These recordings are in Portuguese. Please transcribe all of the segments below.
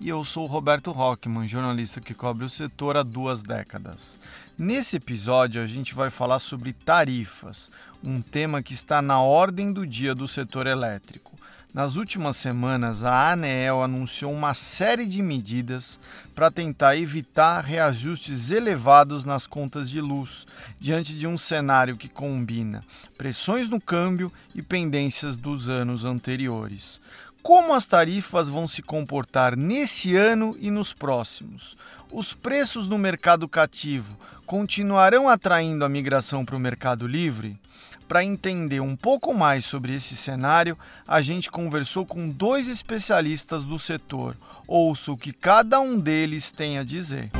e eu sou Roberto Rockman, jornalista que cobre o setor há duas décadas. Nesse episódio, a gente vai falar sobre tarifas, um tema que está na ordem do dia do setor elétrico. Nas últimas semanas, a ANEEL anunciou uma série de medidas para tentar evitar reajustes elevados nas contas de luz, diante de um cenário que combina pressões no câmbio e pendências dos anos anteriores como as tarifas vão se comportar nesse ano e nos próximos. Os preços no mercado cativo continuarão atraindo a migração para o mercado livre? Para entender um pouco mais sobre esse cenário, a gente conversou com dois especialistas do setor. Ouça o que cada um deles tem a dizer.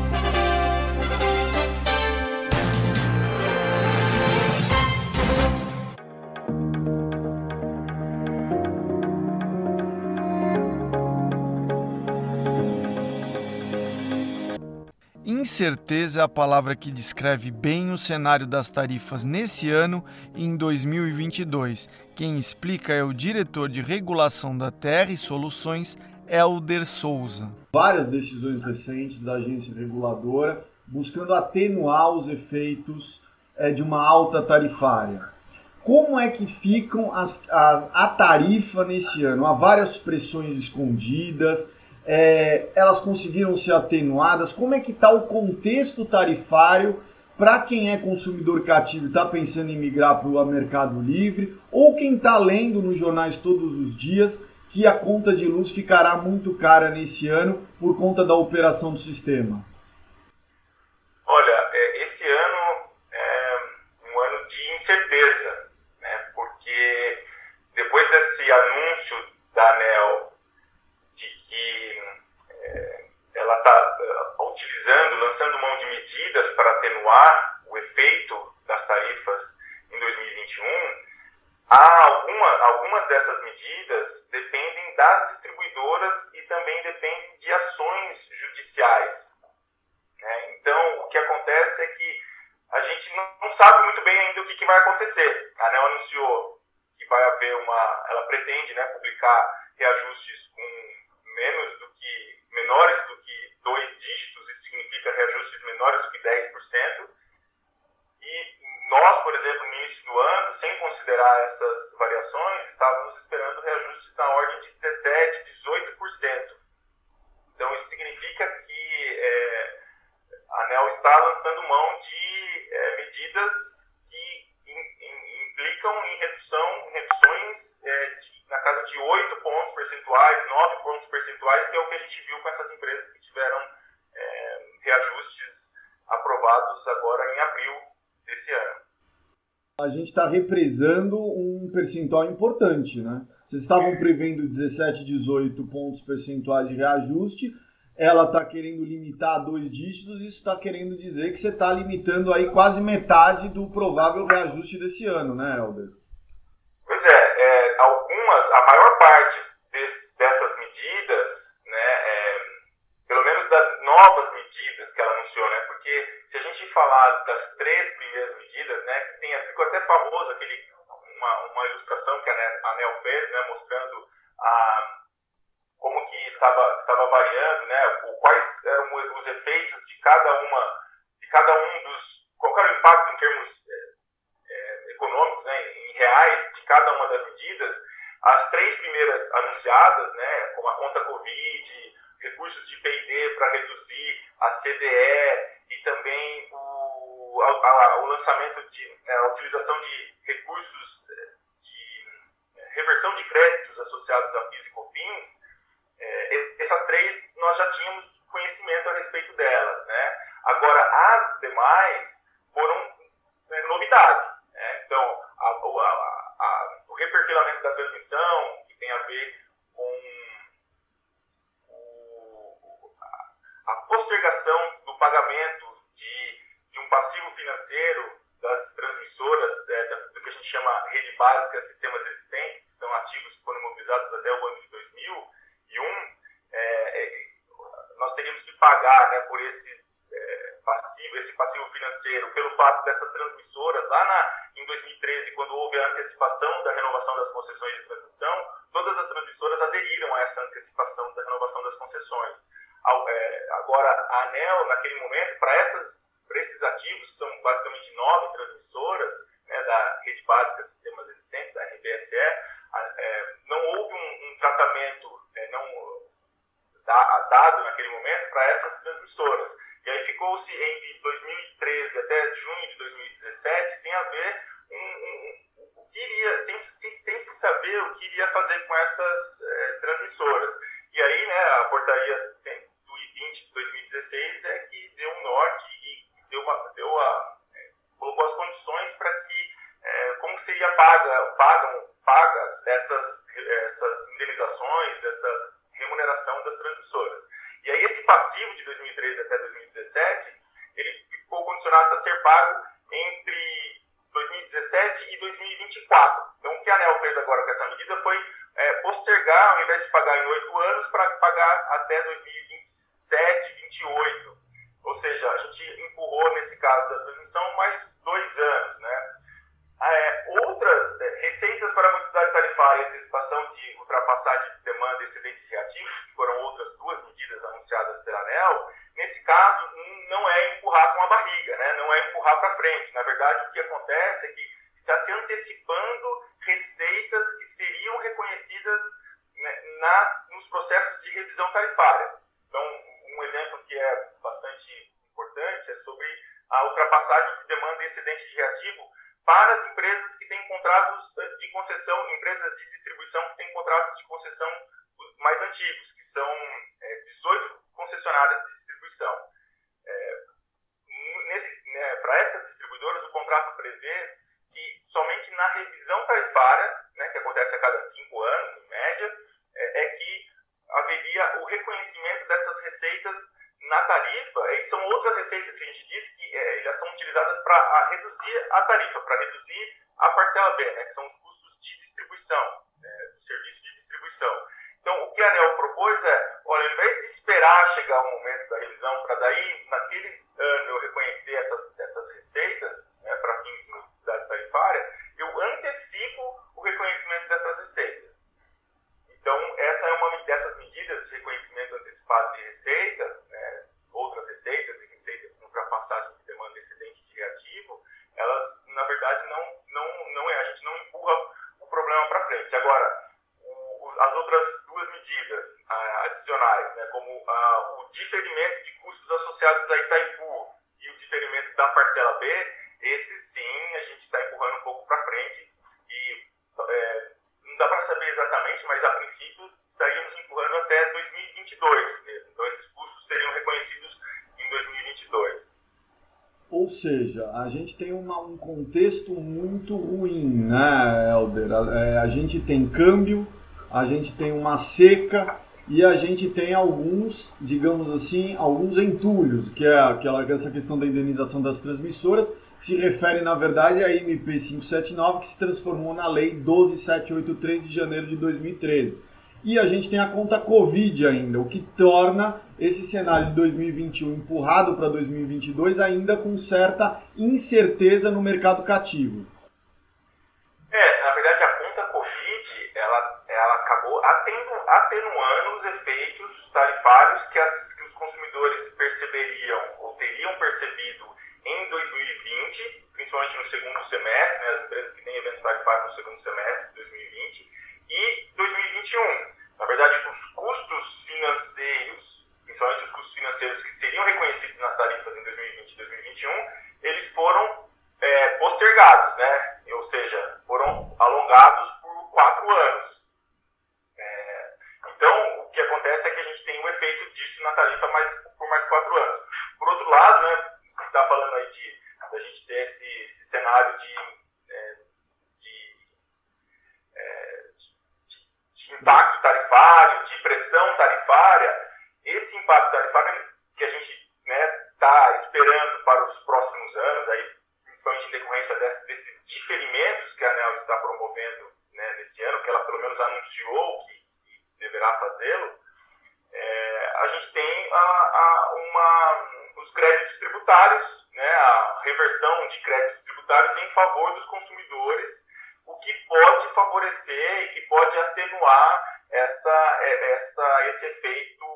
Incerteza é a palavra que descreve bem o cenário das tarifas nesse ano e em 2022. Quem explica é o diretor de regulação da Terra e Soluções, Elder Souza. Várias decisões recentes da agência reguladora buscando atenuar os efeitos é, de uma alta tarifária. Como é que ficam as, as, a tarifa nesse ano? Há várias pressões escondidas é, elas conseguiram ser atenuadas? Como é que está o contexto tarifário para quem é consumidor cativo e está pensando em migrar para o mercado livre? Ou quem está lendo nos jornais todos os dias que a conta de luz ficará muito cara nesse ano por conta da operação do sistema? Olha, é, esse ano é um ano de incerteza, né? porque depois desse anúncio da ANEL ela está eh, utilizando, lançando mão de medidas para atenuar o efeito das tarifas em 2021, há alguma, algumas dessas medidas dependem das distribuidoras e também dependem de ações judiciais. Né? Então, o que acontece é que a gente não sabe muito bem ainda o que, que, vai acontecer. A ANEL anunciou que vai haver uma. Ela pretende né, publicar reajustes com menos do que menores do que dois dígitos, isso significa reajustes menores do que 10%. E nós, por exemplo, no início do ano, sem considerar essas variações, estávamos esperando reajustes na ordem de 17%, 18%. Então, isso significa que é, a ANEL está lançando mão de é, medidas que in, in, implicam em redução, reduções é, de na casa de 8 pontos percentuais, 9 pontos percentuais, que é o que a gente viu com essas empresas que tiveram é, reajustes aprovados agora em abril desse ano. A gente está represando um percentual importante, né? Vocês estavam prevendo 17, 18 pontos percentuais de reajuste, ela está querendo limitar a dois dígitos, isso está querendo dizer que você está limitando aí quase metade do provável reajuste desse ano, né, Helder? Pois é, algumas, a maior parte des, dessas medidas, né, é, pelo menos das novas medidas que ela anunciou, né, porque se a gente falar das três primeiras medidas, né, que tem, ficou até famoso aquele, uma, uma ilustração que a ANEL fez, né, mostrando a, como que estava, estava variando, né, quais eram os efeitos de cada uma, de cada um dos, qual era o impacto em termos é, econômicos, né, em reais, de cada uma das medidas, as três primeiras anunciadas, né, como a conta Covid, recursos de P&D para reduzir a CDE e também o, a, a, o lançamento de né, a utilização de recursos eh, de eh, reversão de créditos associados a PIS e COFINS, é, essas três nós já tínhamos conhecimento a respeito delas, né? Agora as demais foram é, novidade, né? Então a, a, reperfilamento da transmissão, que tem a ver com o, a, postergação do pagamento passivo financeiro das transmissoras, é, do que a gente chama rede básica sistemas existentes, que são ativos que foram imobilizados até o ano de 2001, é, é, nós teríamos que pagar né, por esses é, passivos, esse passivo financeiro, pelo fato dessas transmissoras, lá na, em 2013, quando houve a antecipação da renovação das concessões de transmissão, todas as transmissoras aderiram a essa antecipação da renovação das concessões. É, agora, a ANEL, naquele momento, para ativos, que são basicamente nove transmissoras né, da rede básica Sistemas Existentes, a RBSE, é, não houve um, um tratamento é, não dado naquele momento para essas transmissoras. E aí ficou-se entre 2013 até junho de 2017 sem haver um, um, um, o que iria, sem, sem, sem, se saber o que iria fazer com essas é, transmissoras. E aí, né, a portaria 120 de 2016 é que deu um norte e deu, uma, deu a, é, colocou as condições para que, é, como seria paga, pagam, pagas essas, essas indenizações, essa remuneração das transmissoras. E aí esse passivo de 2013 até 2017, ele ficou condicionado a ser pago entre 2017 e 2024. Então o que a ANEL fez agora com essa medida foi é, postergar, ao invés de pagar em oito anos, para pagar até 2027, 2028. Ou seja, a gente empurrou, nesse caso da transmissão, mais dois anos. Né? É, outras é, receitas para a maturidade tarifária e antecipação de ultrapassagem de demanda e excedente reativo, que foram outras duas medidas anunciadas pela ANEL, nesse caso não é empurrar com a barriga, né? não é empurrar para frente. Na verdade, o que acontece é que está se antecipando receitas que seriam reconhecidas né, nas, nos processos de revisão tarifária. Então, um exemplo que é bastante importante é sobre a ultrapassagem de demanda excedente de reativo para as empresas que têm contratos de concessão, empresas de distribuição que têm contratos de concessão mais antigos, que são é, 18 concessionárias de distribuição. É, né, para essas distribuidoras, o contrato prevê que somente na revisão tarifária, né, que acontece a cada cinco anos, em média, é, é que haveria o reconhecimento dessas receitas na tarifa, e são outras receitas que a gente diz que é, elas são utilizadas para reduzir a tarifa, para reduzir a parcela B, né, que são os custos de distribuição, é, do serviço de distribuição. Então, o que a ANEL propôs é, olha, ao invés de esperar chegar o momento da revisão, para daí, naquele ano, eu reconhecer essas, essas receitas, né, para fins de multiplicidade tarifária, eu antecipo o reconhecimento dessas receitas. Então, essa é uma dessas medidas de reconhecimento antecipado de receita, né, outras receitas e receitas com ultrapassagem de demanda excedente elas, na verdade, não, não, não é, a gente não empurra o problema para frente. Agora, o, as outras duas medidas adicionais, né, como o diferimento de custos associados a Itaipu e o diferimento da parcela B, esses sim a gente está empurrando um pouco para frente e é, não dá para saber exatamente, mas a princípio estaríamos empurrando até 2022. Então esses custos seriam reconhecidos em 2022. Ou seja, a gente tem uma, um contexto muito ruim, né, Helder? A, é, a gente tem câmbio, a gente tem uma seca e a gente tem alguns, digamos assim, alguns entulhos, que é aquela, essa questão da indenização das transmissoras, se refere, na verdade, à MP 579, que se transformou na Lei 12783 de janeiro de 2013. E a gente tem a conta Covid ainda, o que torna esse cenário de 2021 empurrado para 2022 ainda com certa incerteza no mercado cativo. É, na verdade a conta Covid ela, ela acabou atenuando os efeitos tarifários que, as, que os consumidores perceberiam ou teriam percebido em 2020, principalmente no segundo semestre, né, as empresas que têm evento tarifário no segundo semestre de 2020, e 2021. Na verdade, os custos financeiros, principalmente os custos financeiros que seriam reconhecidos nas tarifas em 2020 e 2021, eles foram é, postergados, né? ou seja, foram alongados por quatro anos. É, então, o que acontece é que a gente tem um efeito disso na tarifa mais, por mais quatro anos. Por outro lado, né, você está falando aí de a gente ter esse, esse cenário de, é, de, é, de, de, impacto tarifário, de pressão tarifária, esse impacto tarifário que a gente está né, tá esperando para os próximos anos, aí, principalmente em decorrência desses diferimentos que a ANEL está promovendo né, neste ano, que ela pelo menos anunciou que, que deverá fazê-lo, é, a gente tem a, a, uma, os créditos tributários, né, a reversão de créditos tributários em favor dos consumidores, o que pode favorecer e que pode atenuar essa, é, essa, esse efeito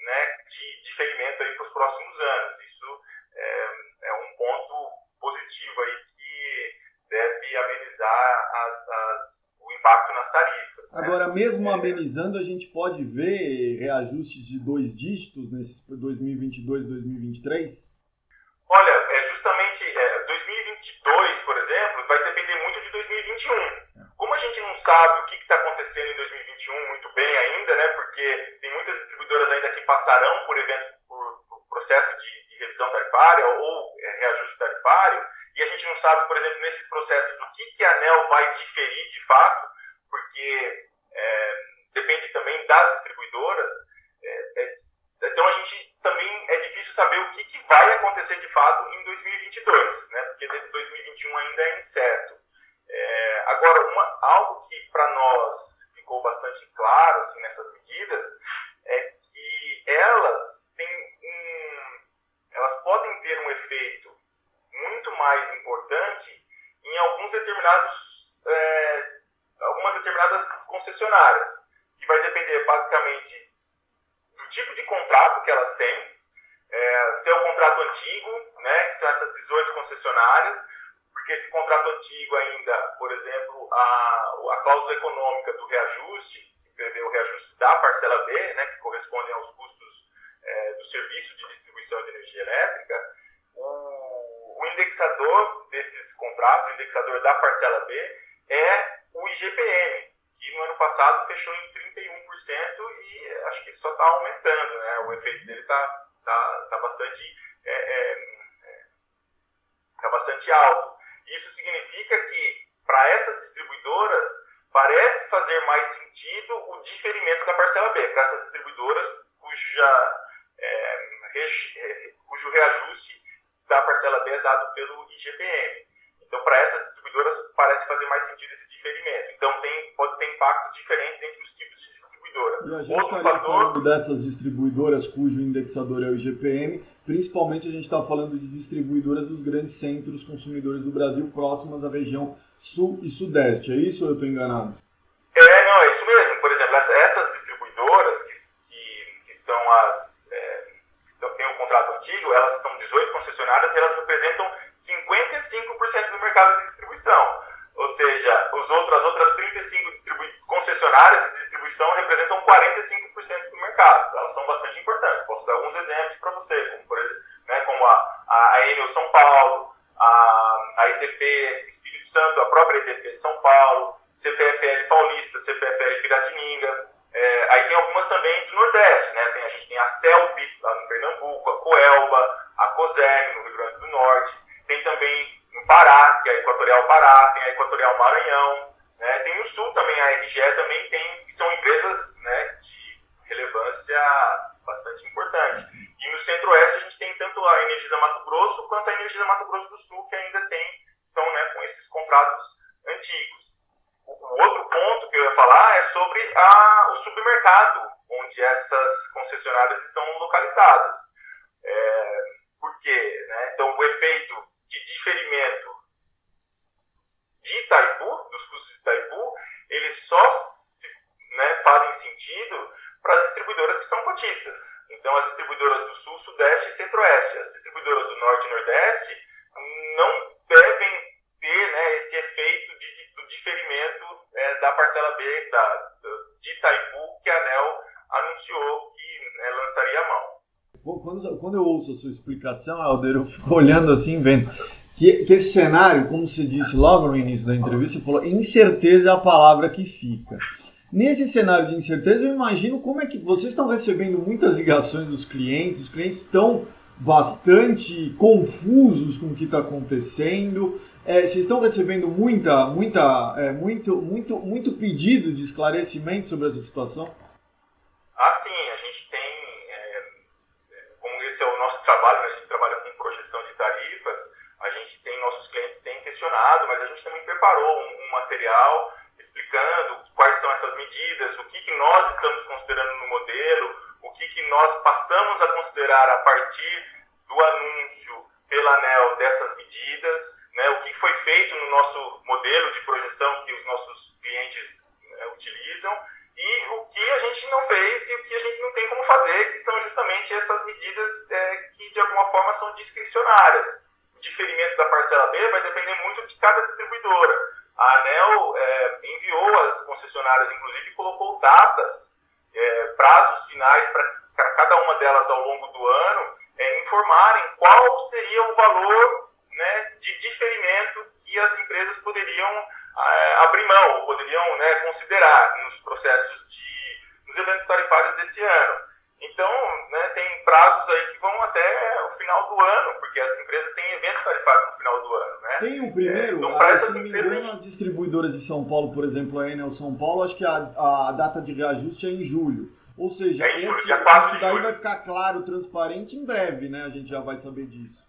né, de diferimento para os próximos anos. Isso é, é, um ponto positivo aí que deve amenizar as, as, o impacto nas tarifas. Agora, mesmo amenizando, a gente pode ver reajustes de dois dígitos nesse 2022 2023? Olha, é justamente é, 2022, por exemplo, vai depender muito de 2021. Como a gente não sabe o que está acontecendo em 2021 muito bem ainda, né, porque tem muitas distribuidoras ainda que passarão por evento, por, por processo de, de, revisão tarifária ou é, reajuste tarifário, e a gente não sabe, por exemplo, nesses processos o que, que a ANEL vai diferir de fato, porque é, depende também das distribuidoras. É, é, então a gente também é difícil saber o que, que vai acontecer de fato em 2022, né, porque 2021 ainda é incerto. É, agora, uma, algo que para nós ficou bastante claro assim, nessas medidas é que elas têm um, elas podem ter um efeito muito mais importante em alguns determinados é, algumas determinadas concessionárias que vai depender basicamente do tipo de contrato que elas têm é, se é o contrato antigo né que são essas 18 concessionárias porque esse contrato antigo ainda, por exemplo, a, a cláusula econômica do reajuste, que prevê o reajuste da parcela B, né, que correspondem aos custos é, do serviço de distribuição de energia elétrica, o indexador desses contratos, o indexador da parcela B, é o IGPM, que no ano passado fechou em 31% e acho que só está aumentando, né? o efeito dele está tá, tá bastante, é, é, é tá bastante alto. Isso significa que, para essas distribuidoras, parece fazer mais sentido o diferimento da parcela B, para essas distribuidoras cuja, é, é, cujo reajuste da parcela B é dado pelo IGPM. Então, para essas distribuidoras, parece fazer mais sentido esse diferimento. Então, tem, pode ter impactos diferentes entre os tipos de distribuidora. E a gente Outro estaria fator... falando dessas distribuidoras cujo indexador é o IGPM, principalmente a gente está falando de distribuidoras dos grandes centros consumidores do Brasil próximas à região sul e sudeste. É isso ou eu estou enganado? É, não, é isso mesmo. Por exemplo, essas distribuidoras que, que, que são as é, que têm um contrato antigo, elas são 18 concessionárias e elas representam 55% do mercado de distribuição. Ou seja, os outros, as outras 35 concessionárias de distribuição representam 45% do mercado. Elas são bastante importantes. Posso dar alguns exemplos para você, como, por exemplo, né, como a, a Enel São Paulo, a, a Espírito Santo, a própria EDP São Paulo, CPFL Paulista, CPFL Piratininga. É, aí tem algumas também do Nordeste, né? Tem, a gente tem a CELP lá no Pernambuco, a Coelba, a COSERN no Rio Grande do Norte. Tem também no Pará, que é a Equatorial Pará, tem a Equatorial Maranhão, né? tem no Sul também, a RGE também tem, que são empresas né, de relevância bastante importante. E no Centro-Oeste a gente tem tanto a Energisa Mato Grosso quanto a Energisa Mato Grosso do Sul, que ainda tem, estão né, com esses contratos antigos. O, outro ponto que eu ia falar é sobre a, o supermercado, onde essas concessionárias estão localizadas. É, por quê? Né? Então, o efeito de diferimento de Itaipu, dos custos de Itaipu, eles só se, né, fazem sentido para as distribuidoras que são cotistas. Então, as distribuidoras do Sul, Sudeste e Centro-Oeste. As distribuidoras do Norte e Nordeste não diferimento é, da parcela B da, de Itaipu que a ANEL anunciou que né, lançaria a mão. Quando, quando eu ouço a sua explicação, Helder, eu fico olhando assim, vendo que, que esse cenário, como você disse logo no início da entrevista, você falou, incerteza é a palavra que fica. Nesse cenário de incerteza, eu imagino como é que vocês estão recebendo muitas ligações dos clientes, os clientes estão bastante confusos com o que está acontecendo. É, vocês estão recebendo muita, muita, é, muito, muito, muito pedido de esclarecimento sobre essa situação? trabalho, né, a gente trabalha com projeção de tarifas, a gente tem, nossos clientes têm questionado, mas a gente também preparou um, um material explicando quais são essas medidas, o que, que nós estamos considerando no modelo, o que, que nós passamos a considerar a partir do anúncio pela ANEL dessas medidas, né, o que foi feito no nosso modelo de projeção que os nossos clientes né, utilizam e o que a gente não fez e o que a gente não tem como fazer, que são justamente essas medidas é, que de alguma forma são discricionárias. O diferimento da parcela B vai depender muito de cada distribuidora. A ANEL é, enviou às concessionárias, inclusive, colocou datas, é, prazos finais para cada uma delas ao longo do ano é, informarem qual seria o valor né, de diferimento que as empresas poderiam é, abrir mão, poderiam né, considerar nos processos de, nos eventos tarifários desse ano. Então, né, tem prazos aí que vão até o final do ano, porque as empresas têm eventos tarifários no final do ano. Né? Tem o primeiro, é, então, ah, se não me engano, as distribuidoras de São Paulo, por exemplo, a Enel São Paulo, acho que a, a data de reajuste é em julho. Ou seja, é esse, isso daí vai ficar claro, transparente em breve, né? A gente já vai saber disso.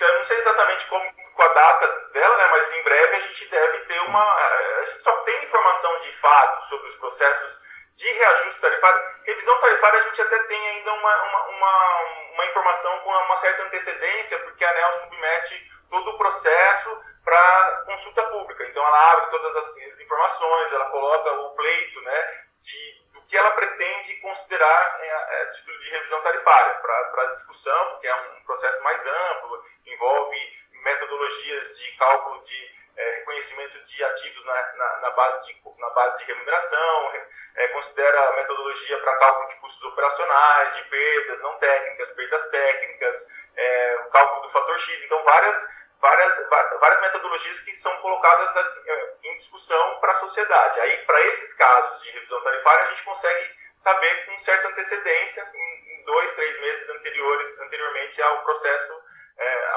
Isso, eu não sei exatamente como com a data dela, né? Mas em breve a gente deve ter uma. A gente só tem informação de fato sobre os processos de reajuste tarifário. Revisão tarifária a gente até tem ainda uma, uma, uma, uma informação com uma certa antecedência, porque a ANEL submete todo o processo para consulta pública. Então ela abre todas as informações, ela coloca o pleito né, de que ela pretende considerar é, é, título de revisão tarifária para discussão, porque é um processo mais amplo, envolve metodologias de cálculo de é, reconhecimento de ativos na, na, na, base, de, na base de remuneração, é, considera metodologia para cálculo de custos operacionais, de perdas não técnicas, perdas técnicas, é, cálculo do fator X, então várias várias, várias metodologias que são colocadas eh, em discussão para a sociedade. Aí, para esses casos de revisão tarifária, a gente consegue saber com certa antecedência, em dois, três meses anteriores, anteriormente ao processo, é,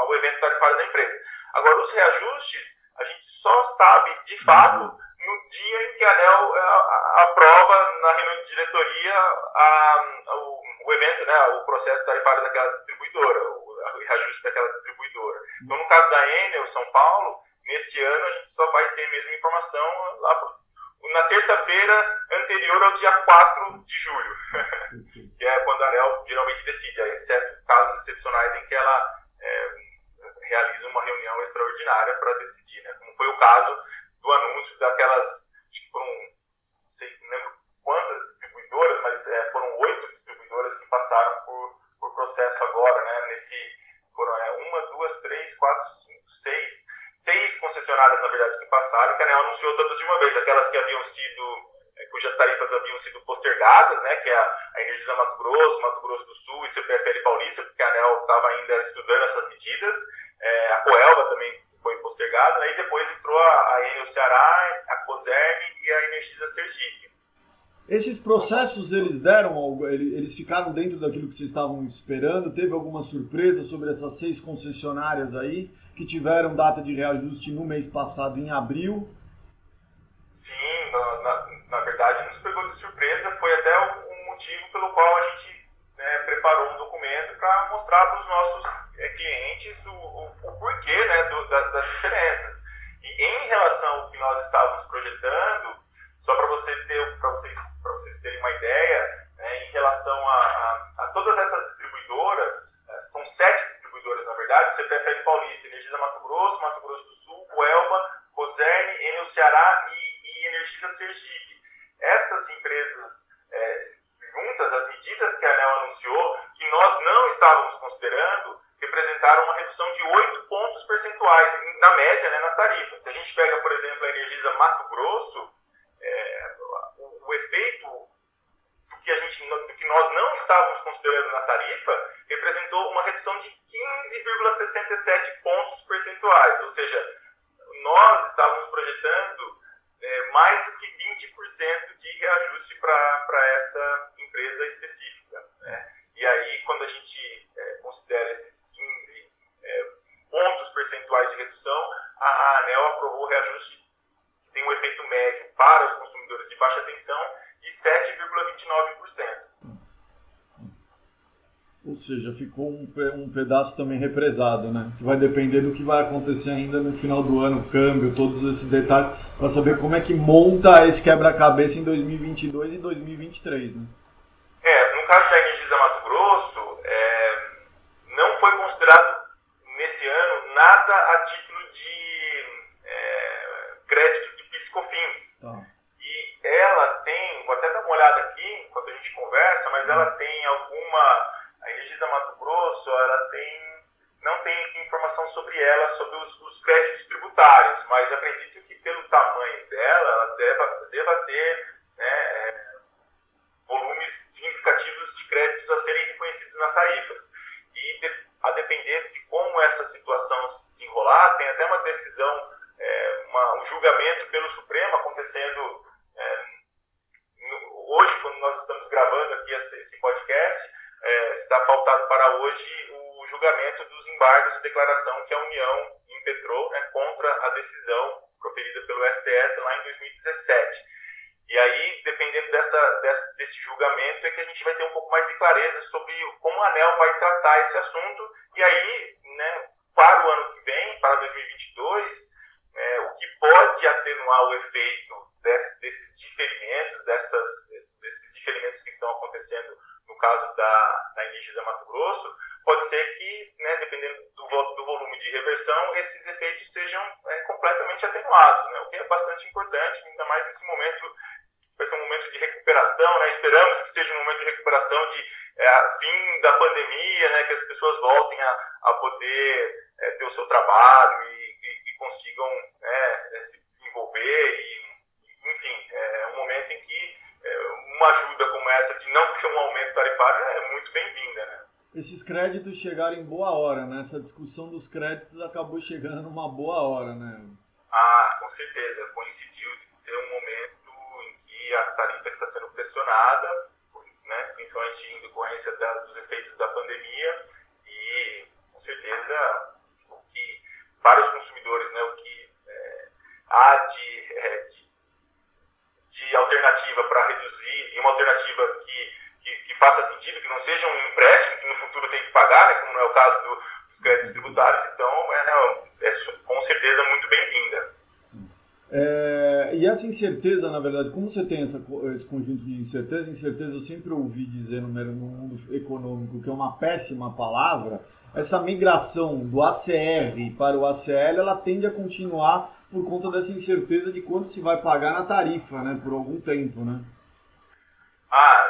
ao evento tarifário da empresa. Agora, os reajustes, a gente só sabe, de fato, no dia em que a ANEL eh, aprova na reunião de diretoria a, o, o evento, né, o processo tarifário daquela distribuidora, o reajuste daquela distribuidora. Então, no caso da Enel, São Paulo, neste ano a gente só vai ter mesmo informação lá pro, na terça-feira anterior ao dia 4 de julho, que é quando a ANEL geralmente decide, exceto casos excepcionais em que ela é, realiza uma reunião extraordinária para decidir, né? como foi o caso do anúncio daquelas, acho que foram, não sei, não lembro quantas distribuidoras, mas é, foram oito distribuidoras que passaram processo agora, né? nesse foram é, uma, duas, três, quatro, cinco, seis, seis concessionárias, na verdade, que passaram, que a ANEL anunciou todas de uma vez, aquelas que haviam sido, é, cujas tarifas haviam sido postergadas, né, que é a, Energisa Mato Grosso, Mato Grosso do Sul e CPFL Paulista, porque a ANEL estava ainda estudando essas medidas, é, a Coelba também foi postergada, né, e depois entrou a, Enel Ceará, a Coserme e a Energisa Sergipe. Esses processos eles deram, eles ficaram dentro daquilo que vocês estavam esperando? Teve alguma surpresa sobre essas seis concessionárias aí que tiveram data de reajuste no mês passado, em abril? Sim, na, na, na verdade nos pegou de surpresa. Foi até o, um motivo pelo qual a gente né, preparou um documento para mostrar para os nossos é, clientes o, o, o porquê né, do, da, das diferenças. E em relação ao que nós estávamos projetando, só para você ter, para vocês, para vocês terem uma ideia, né, em relação a, a, a, todas essas distribuidoras, é, são sete distribuidoras na verdade, CPFL Paulista, Energisa Mato Grosso, Mato Grosso do Sul, Coelba, Coserne, Enel Ceará e, e Energisa Sergipe. Essas empresas é, juntas, as medidas que a ANEL anunciou, que nós não estávamos considerando, representaram uma redução de 8 pontos percentuais, na média, né, nas tarifas. Se a gente pega, por exemplo, a Energisa Mato Grosso, é, o, o, efeito do que, a gente, do que nós não estávamos considerando na tarifa representou uma redução de 15,67 pontos percentuais, ou seja, nós estávamos projetando é, mais do que 20% de reajuste para essa empresa específica. Né? E aí, quando a gente é, considera esses 15 é, pontos percentuais de redução, a, a ANEL aprovou o reajuste tem um efeito médio para os consumidores de baixa tensão de 7,29%. Ou seja, ficou um, um pedaço também represado, né? Que vai depender do que vai acontecer ainda no final do ano, câmbio, todos esses detalhes, para saber como é que monta esse quebra-cabeça em 2022 e 2023, né? É, no caso da Energisa Mato Grosso, é, não foi considerado nesse ano nada a título de é, crédito de piscofins. Tá. E ela tem, vou até dar uma olhada aqui enquanto a gente conversa, mas ela tem alguma a Energisa Mato Grosso, ela tem, não tem informação sobre ela, sobre os, os créditos tributários, mas acredito que pelo tamanho dela, ela deva, deva ter né, é, volumes significativos de créditos a serem reconhecidos nas tarifas. E de, a depender de como essa situação se enrolar, tem até uma decisão, um julgamento pelo Supremo acontecendo é, hoje, quando nós estamos gravando aqui esse, esse podcast, é, está pautado para hoje o julgamento dos embargos de declaração que a União impetrou né, contra a decisão proferida pelo STF lá em 2017. E aí, dependendo dessa, desse, desse, julgamento, é que a gente vai ter um pouco mais de clareza sobre como a ANEL vai tratar esse assunto. E aí, né, para o ano que vem, para 2022, é, o que pode atenuar o efeito desse, desses diferimentos, dessas, desses diferimentos que estão acontecendo no caso da, da Energisa Mato Grosso, pode ser que, né, dependendo do, do, volume de reversão, esses efeitos sejam é, né, o que é bastante importante, ainda mais nesse momento, vai ser um momento de recuperação, né, esperamos que seja um momento de recuperação de é, fim da pandemia, né, que as pessoas voltem a, a poder é, ter o seu trabalho e, e, e consigam né, se desenvolver e, enfim, é um momento em que uma ajuda como essa de não ter um aumento tarifário é muito bem-vinda, né? Esses créditos chegaram em boa hora, né? Essa discussão dos créditos acabou chegando numa boa hora, né? Ah, com certeza. Coincidiu de ser um momento em que a tarifa está sendo pressionada, né? principalmente em decorrência da, dos efeitos da pandemia e, com certeza, o que para os consumidores, né, o que é, há de, é, de de alternativa para reduzir e uma alternativa que, que, que, faça sentido, que não seja um empréstimo que no futuro tem que pagar, né, como não é o caso do, dos créditos tributários. Então, é, é com certeza muito bem-vinda. É, e essa incerteza, na verdade, como você tem essa, esse conjunto de incerteza, incerteza eu sempre ouvi dizer no mundo econômico que é uma péssima palavra, essa migração do ACR para o ACL, ela tende a continuar por conta dessa incerteza de quanto se vai pagar na tarifa, né, por algum tempo, né? Ah,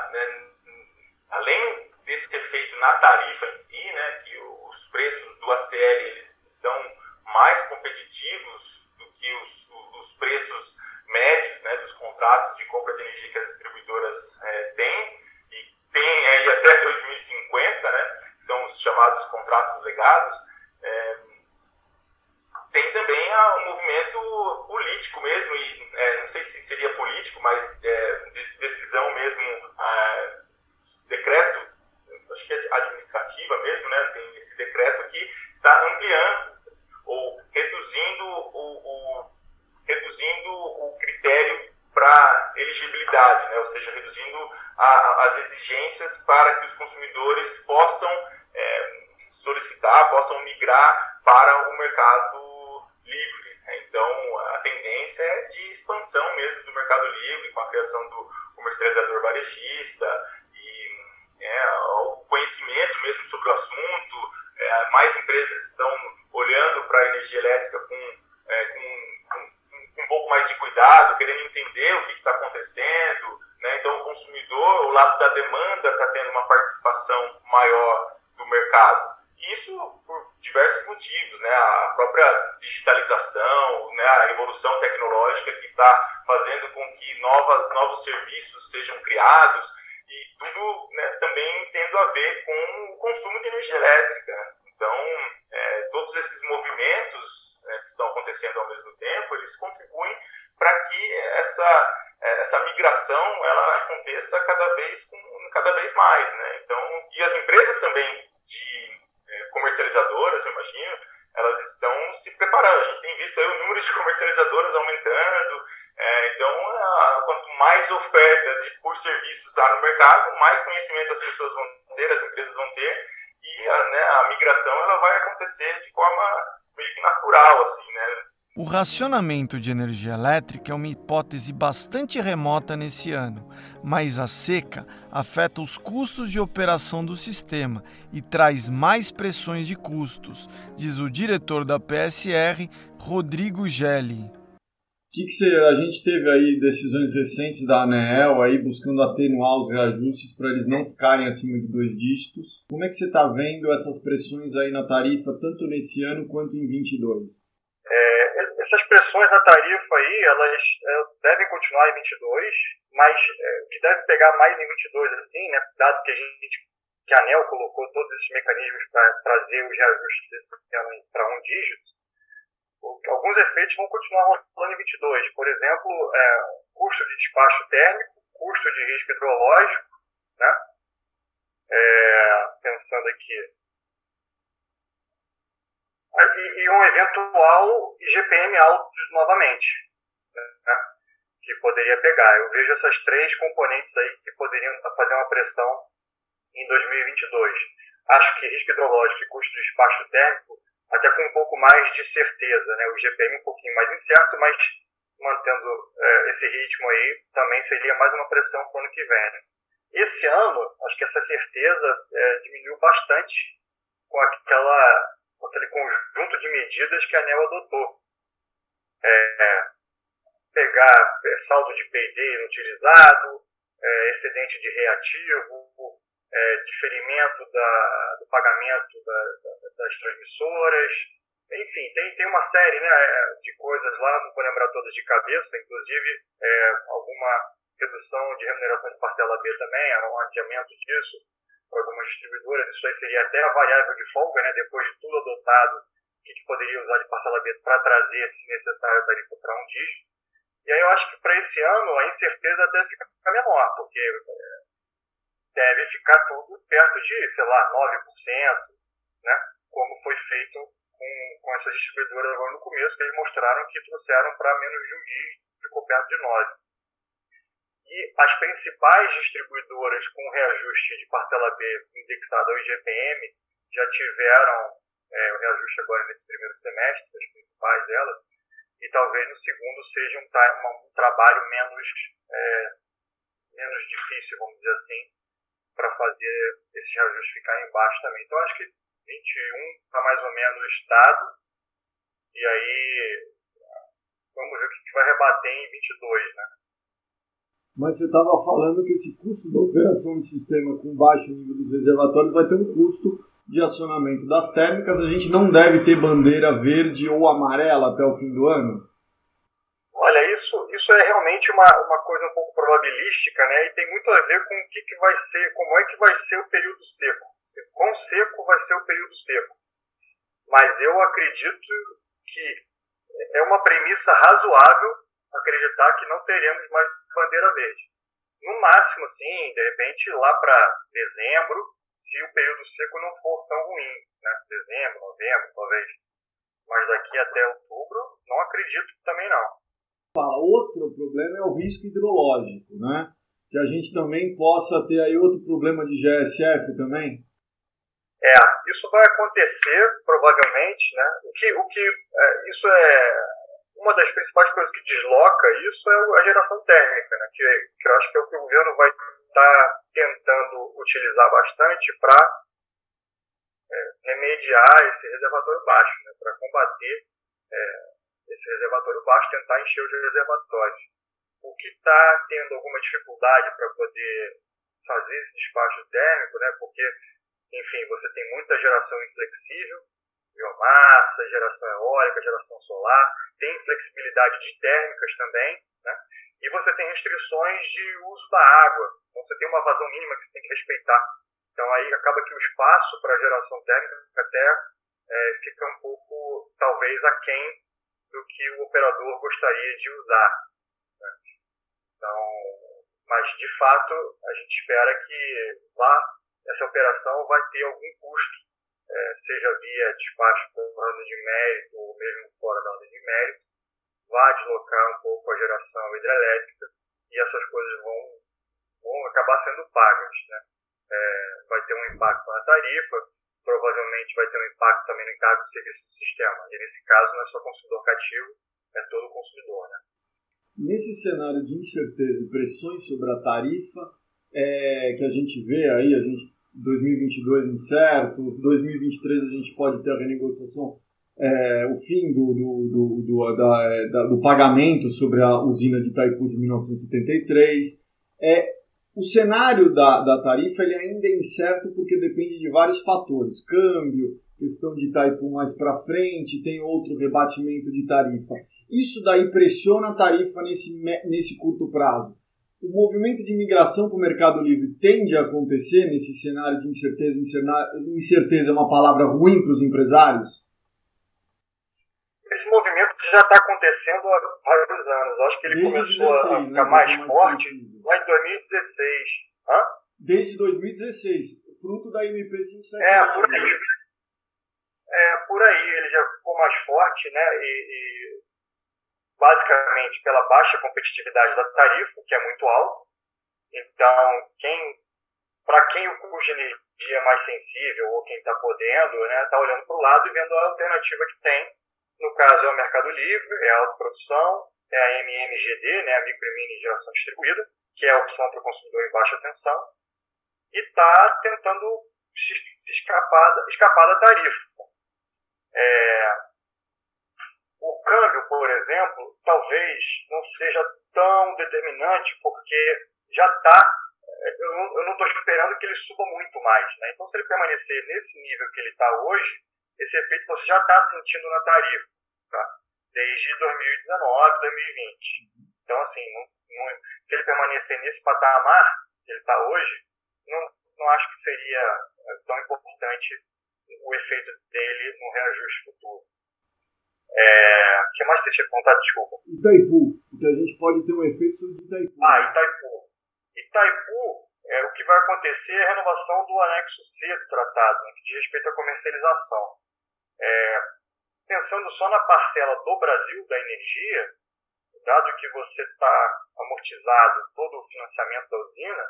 na tarifa em si, né, que os preços do ACL eles estão mais competitivos do que os, os preços médios, né, dos contratos de compra de energia que as distribuidoras é, têm e tem aí até 2050, né, que são os chamados contratos legados. É, tem também a, um movimento político mesmo, e é, não sei se seria político, mas é, de, decisão mesmo, é, decreto, acho que é administrativa mesmo, né? Tem esse decreto que está ampliando ou reduzindo o, o reduzindo o critério para elegibilidade, né? ou seja, reduzindo a, as exigências para que os consumidores possam é, solicitar, possam migrar para o mercado livre. Né? Então, a tendência é de expansão mesmo do mercado livre, com a criação do comercializador varejista conhecimento mesmo sobre o assunto. É, mais empresas estão olhando para a energia elétrica com, é, com, com, com, um pouco mais de cuidado, querendo entender o que está acontecendo. Né? Então, o consumidor, o lado da demanda, está tendo uma participação maior do mercado. Isso por diversos motivos, né? A própria digitalização, né? a evolução tecnológica que está fazendo com que novas, novos serviços sejam criados e tudo né, também tendo a ver com o consumo de energia elétrica. Então, é, todos esses movimentos né, que estão acontecendo ao mesmo tempo, eles contribuem para que essa, é, essa migração ela aconteça cada vez, com, cada vez mais. Né? Então, e as empresas também de é, comercializadoras, eu imagino, elas estão se preparando. A gente tem visto aí o número de comercializadoras aumentando. É, então, a, quanto mais oferta de, por serviços há no mercado, mais conhecimento as pessoas vão ter, as empresas vão ter, ela vai acontecer de forma meio que natural, assim, né? O racionamento de energia elétrica é uma hipótese bastante remota nesse ano, mas a seca afeta os custos de operação do sistema e traz mais pressões de custos, diz o diretor da PSR, Rodrigo Gelli. Que, que você, a gente teve aí decisões recentes da ANEEL aí buscando atenuar os reajustes para eles não ficarem acima de dois dígitos. Como é que você está vendo essas pressões aí na tarifa, tanto nesse ano quanto em 22? essas pressões na tarifa aí, elas é, devem continuar em 22, mas é, o que deve pegar mais em 22, assim, né, dado que a gente, que a ANEL colocou todos esses mecanismos para trazer os reajustes desse ano para um dígito, alguns efeitos vão continuar rolando em 22. Por exemplo, é, custo de despacho térmico, custo de risco hidrológico, né? É, pensando aqui, e, e um eventual IGPM alto novamente, né, que poderia pegar. Eu vejo essas três componentes aí que poderiam fazer uma pressão em 2022. Acho que risco hidrológico e custo de despacho térmico, até com um pouco mais de certeza, né? o IGPM um pouquinho mais incerto, mas mantendo é, esse ritmo aí, também seria mais uma pressão para o ano que vem. Esse ano, acho que essa certeza é, diminuiu bastante com aquela aquele conjunto de medidas que a ANEL adotou. É, pegar é, saldo de P&D inutilizado, é, excedente de reativo, é, diferimento da, do pagamento da, da, das transmissoras, enfim, tem, tem uma série né, de coisas lá, não vou lembrar todas de cabeça, inclusive é, alguma redução de remuneração de parcela B também, um adiamento disso, para algumas distribuidoras, isso aí seria até a variável de folga, né, depois de tudo adotado, que a gente poderia usar de parcelamento para trazer, se necessário, a tarifa para um dígito. E aí eu acho que para esse ano a incerteza deve ficar menor, porque é, deve ficar tudo perto de, sei lá, 9%, né, como foi feito com, com essas distribuidoras agora no começo, que eles mostraram que trouxeram para menos de um dígito, ficou perto de 9%. E as principais distribuidoras com reajuste de parcela B indexado ao IGPM já tiveram é, o reajuste agora nesse primeiro semestre, as principais delas, e talvez no segundo seja um, um trabalho menos, é, menos difícil, vamos dizer assim, para fazer esses reajustes ficarem baixos também. Então acho que 21 está mais ou menos estado, e aí vamos ver o que vai rebater em 22, né? mas você estava falando que esse custo da operação do sistema com baixo nível dos reservatórios vai ter um custo de acionamento das térmicas. A gente não deve ter bandeira verde ou amarela até o fim do ano? Olha, isso, isso é realmente uma, uma coisa um pouco probabilística, né? E tem muito a ver com o que, que vai ser, como é que vai ser o período seco. Quão seco vai ser o período seco. Mas eu acredito que é uma premissa razoável acreditar que não teremos mais bandeira verde. No máximo, assim, de repente lá para dezembro, se o período seco não for tão ruim, né? Dezembro, novembro, talvez. Mas daqui até outubro, não acredito também não. Fala, outro problema é o risco hidrológico, né? Que a gente também possa ter aí outro problema de GSF também. É, isso vai acontecer provavelmente, né? O que, o que é, isso é uma das principais coisas que desloca isso é a geração térmica, né? que, que eu acho que é o que o governo vai estar tá tentando utilizar bastante para é, remediar esse reservatório baixo, né? para combater é, esse reservatório baixo, tentar encher os reservatórios. O que está tendo alguma dificuldade para poder fazer esse despacho térmico, né? porque, enfim, você tem muita geração inflexível, biomassa, geração eólica, geração solar, tem flexibilidade de térmicas também, né? e você tem restrições de uso da água, então você tem uma vazão mínima que você tem que respeitar. Então aí acaba que o espaço para geração térmica até é, fica um pouco, talvez, aquém do que o operador gostaria de usar. Né? Então, mas de fato a gente espera que lá essa operação vai ter algum custo é, seja via despacho por ordem de mérito ou mesmo fora da ordem de mérito, vai deslocar um pouco a geração hidrelétrica e essas coisas vão, vão acabar sendo pagas. Né? É, vai ter um impacto na tarifa, provavelmente vai ter um impacto também no encargo do serviço do sistema. E nesse caso não é só consumidor cativo, é todo consumidor. Né? Nesse cenário de incerteza e pressões sobre a tarifa, é, que a gente vê aí, a gente 2022 incerto, 2023 a gente pode ter a renegociação, é, o fim do, do, do, do, da, é, da, do pagamento sobre a usina de Itaipu de 1973. É, o cenário da, da tarifa ele ainda é incerto porque depende de vários fatores, câmbio, questão de Itaipu mais para frente, tem outro rebatimento de tarifa. Isso daí pressiona a tarifa nesse, nesse curto prazo o movimento de migração para o Mercado Livre tende a acontecer nesse cenário de incerteza? Incerteza é uma palavra ruim para os empresários? Esse movimento já está acontecendo há vários anos. Acho que ele Desde começou 16, a ficar né, mais, mais forte 2016. Hã? Desde 2016, fruto da MP 579. É, por aí. É, por aí ele já ficou mais forte, né? E, e basicamente pela baixa competitividade da tarifa, que é muito alta. Então, quem, para quem o custo de energia é mais sensível ou quem está podendo, está né, tá olhando para o lado e vendo a alternativa que tem. No caso, é o Mercado Livre, é a autoprodução, é a MMGD, né, a micro e mini geração distribuída, que é a opção para o consumidor em baixa tensão, e está tentando se escapar, escapar da tarifa. É, o câmbio, por exemplo, talvez não seja tão determinante, porque já está. Eh, eu não estou esperando que ele suba muito mais. Né? Então, se ele permanecer nesse nível que ele está hoje, esse efeito você já está sentindo na tarifa, tá? desde 2019, 2020. Então, assim, não, não, se ele permanecer nesse patamar que ele está hoje, não, não acho que seria eh, tão importante o efeito dele no reajuste futuro. É, o que mais você tinha contado? Desculpa. Itaipu, porque a gente pode ter um efeito sobre Itaipu. Ah, Itaipu. Itaipu, é, o que vai acontecer é a renovação do anexo C do tratado, né, que diz respeito à comercialização. É, pensando só na parcela do Brasil da energia, dado que você está amortizado todo o financiamento da usina,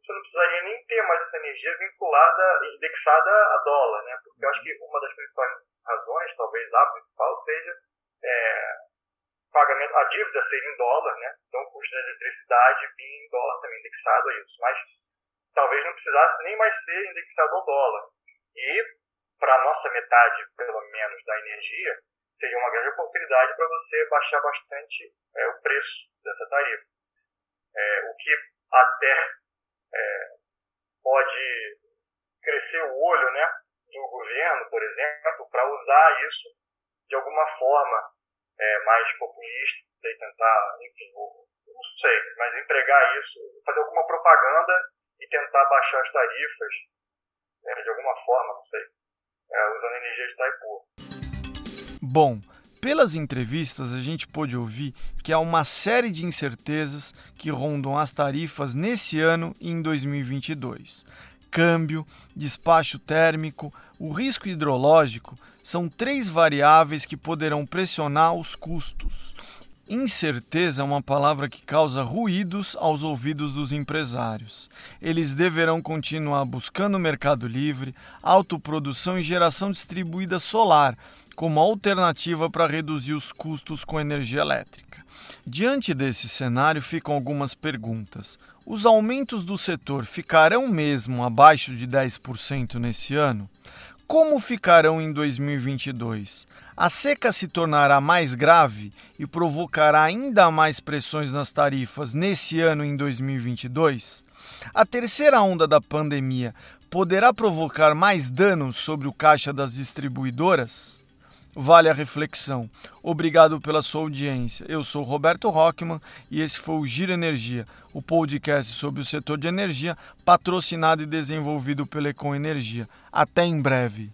você não precisaria nem ter mais essa energia vinculada, indexada a dólar, né? Porque eu acho que uma das principais razões, talvez a principal, seja é, pagamento, a dívida ser em dólar, né? Então o custo da eletricidade vir em dólar também indexado a isso. Mas talvez não precisasse nem mais ser indexado ao dólar. E para a nossa metade, pelo menos, da energia, seria uma grande oportunidade para você baixar bastante é, o preço dessa tarifa. É, o que até é, pode crescer o olho, né? do governo, por exemplo, para usar isso de alguma forma é, mais populista e tentar, enfim, não sei, mas empregar isso, fazer alguma propaganda e tentar baixar as tarifas é, de alguma forma, não sei, é, usando energia de Itaipu. Bom, pelas entrevistas, a gente pôde ouvir que há uma série de incertezas que rondam as tarifas nesse ano e em 2022 câmbio, despacho térmico, o risco hidrológico são três variáveis que poderão pressionar os custos. Incerteza é uma palavra que causa ruídos aos ouvidos dos empresários. Eles deverão continuar buscando mercado livre, autoprodução e geração distribuída solar como alternativa para reduzir os custos com energia elétrica. Diante desse cenário ficam algumas perguntas. Os aumentos do setor ficarão mesmo abaixo de 10% nesse ano? Como ficarão em 2022? A seca se tornará mais grave e provocará ainda mais pressões nas tarifas nesse ano em 2022? A terceira onda da pandemia poderá provocar mais danos sobre o caixa das distribuidoras? Vale a reflexão. Obrigado pela sua audiência. Eu sou Roberto Rockman e esse foi o Giro Energia, o podcast sobre o setor de energia, patrocinado e desenvolvido pela Econ Energia. Até em breve.